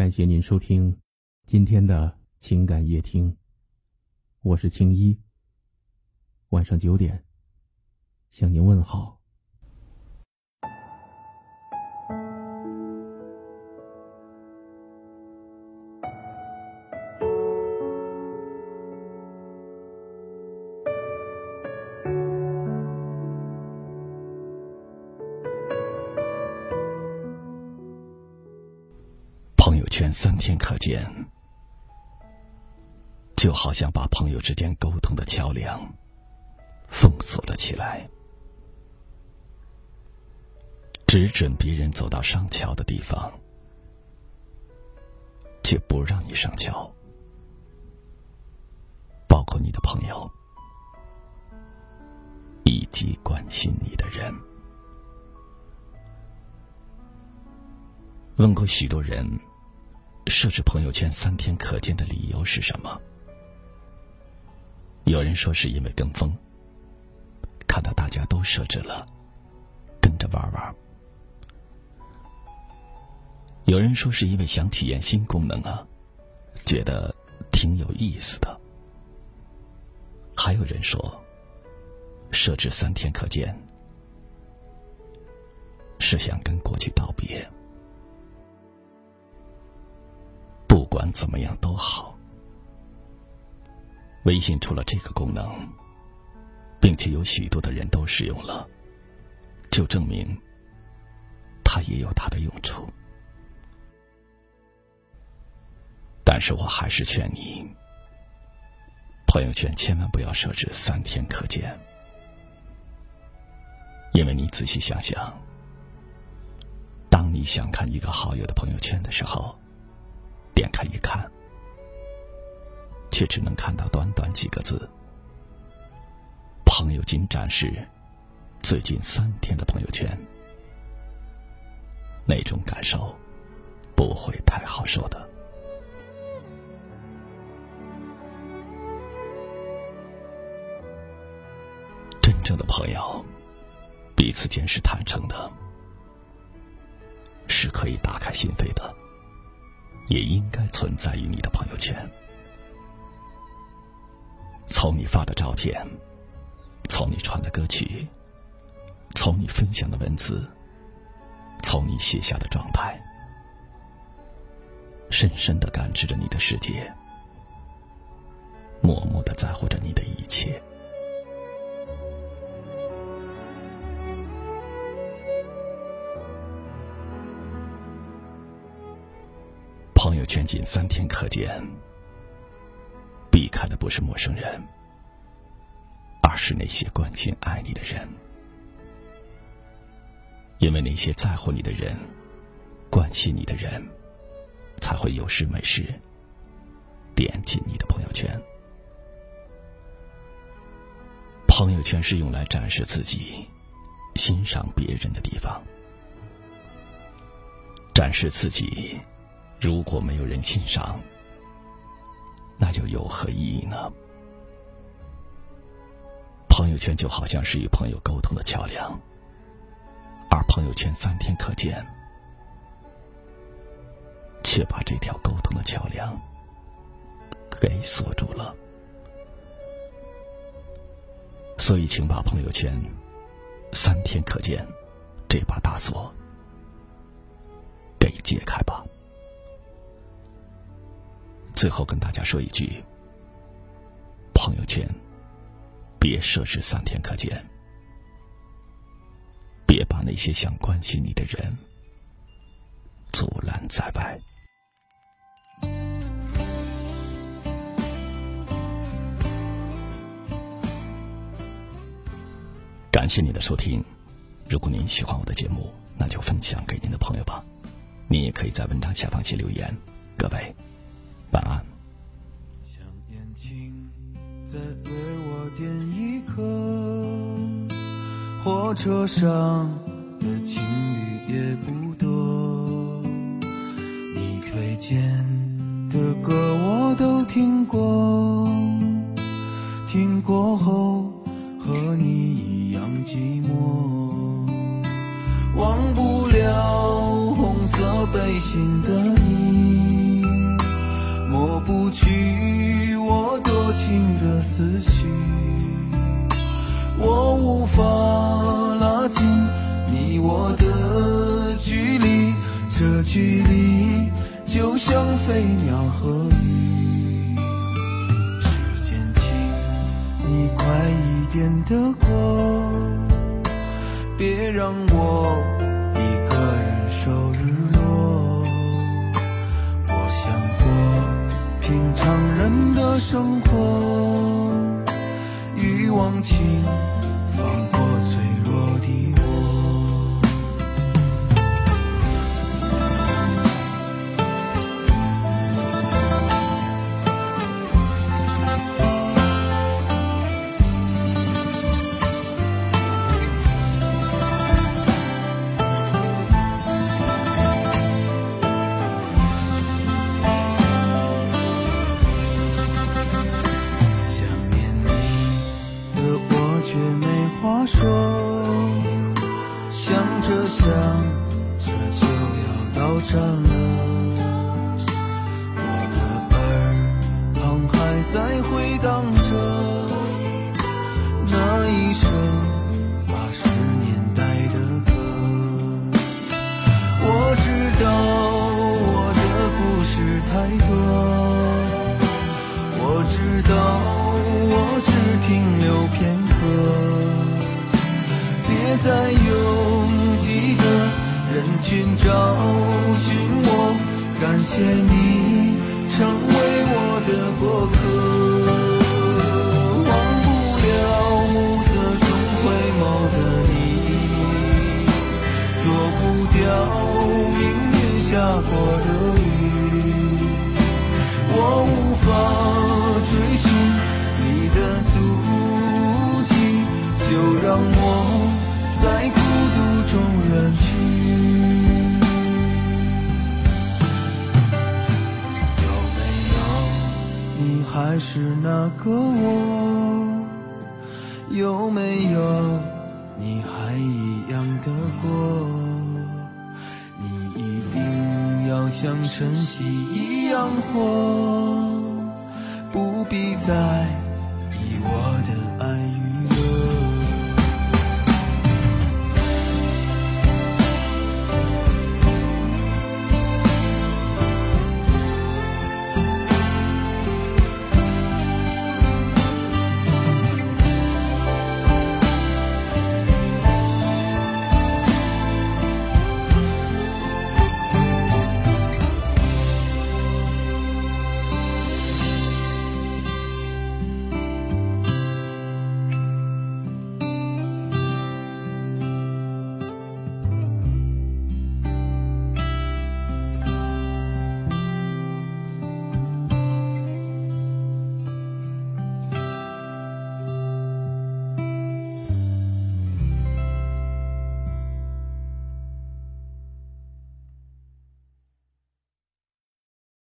感谢您收听今天的情感夜听，我是青衣。晚上九点向您问好。朋友圈三天可见，就好像把朋友之间沟通的桥梁封锁了起来，只准别人走到上桥的地方，却不让你上桥，包括你的朋友以及关心你的人。问过许多人。设置朋友圈三天可见的理由是什么？有人说是因为跟风，看到大家都设置了，跟着玩玩；有人说是因为想体验新功能啊，觉得挺有意思的；还有人说，设置三天可见是想跟过去道别。不管怎么样都好，微信出了这个功能，并且有许多的人都使用了，就证明它也有它的用处。但是我还是劝你，朋友圈千万不要设置三天可见，因为你仔细想想，当你想看一个好友的朋友圈的时候。点开一看，却只能看到短短几个字：“朋友仅展示最近三天的朋友圈。”那种感受不会太好受的。真正的朋友，彼此间是坦诚的，是可以打开心扉的。也应该存在于你的朋友圈。从你发的照片，从你传的歌曲，从你分享的文字，从你写下的状态，深深的感知着你的世界，默默的在乎着你的一切。朋友圈仅三天可见，避开的不是陌生人，而是那些关心爱你的人。因为那些在乎你的人、关心你的人，才会有事没事点进你的朋友圈。朋友圈是用来展示自己、欣赏别人的地方，展示自己。如果没有人欣赏，那又有何意义呢？朋友圈就好像是与朋友沟通的桥梁，而朋友圈三天可见，却把这条沟通的桥梁给锁住了。所以，请把朋友圈三天可见这把大锁给解开吧。最后跟大家说一句：朋友圈别设置三天可见，别把那些想关心你的人阻拦在外。感谢您的收听，如果您喜欢我的节目，那就分享给您的朋友吧。您也可以在文章下方写留言，各位。火车上的情侣也不多你推荐的歌我都听过听过后和你一样寂寞。忘不了红色背心的你抹不去我多情的思绪。我无法拉近你我的距离，这距离就像飞鸟和鱼。时间，请你快一点的过，别让我一个人守日落。我想过平常人的生活，欲望请放话说，想着想着就要到站了，我的耳旁还在回荡。在拥挤的人群找寻我。感谢你成为我的过客，忘不了暮色中回眸的你，躲不掉命运下过的雨。我无法追寻你的足迹，就让我远去。有没有你还是那个我？有没有你还一样的过？你一定要像晨曦一样活，不必再以我的爱。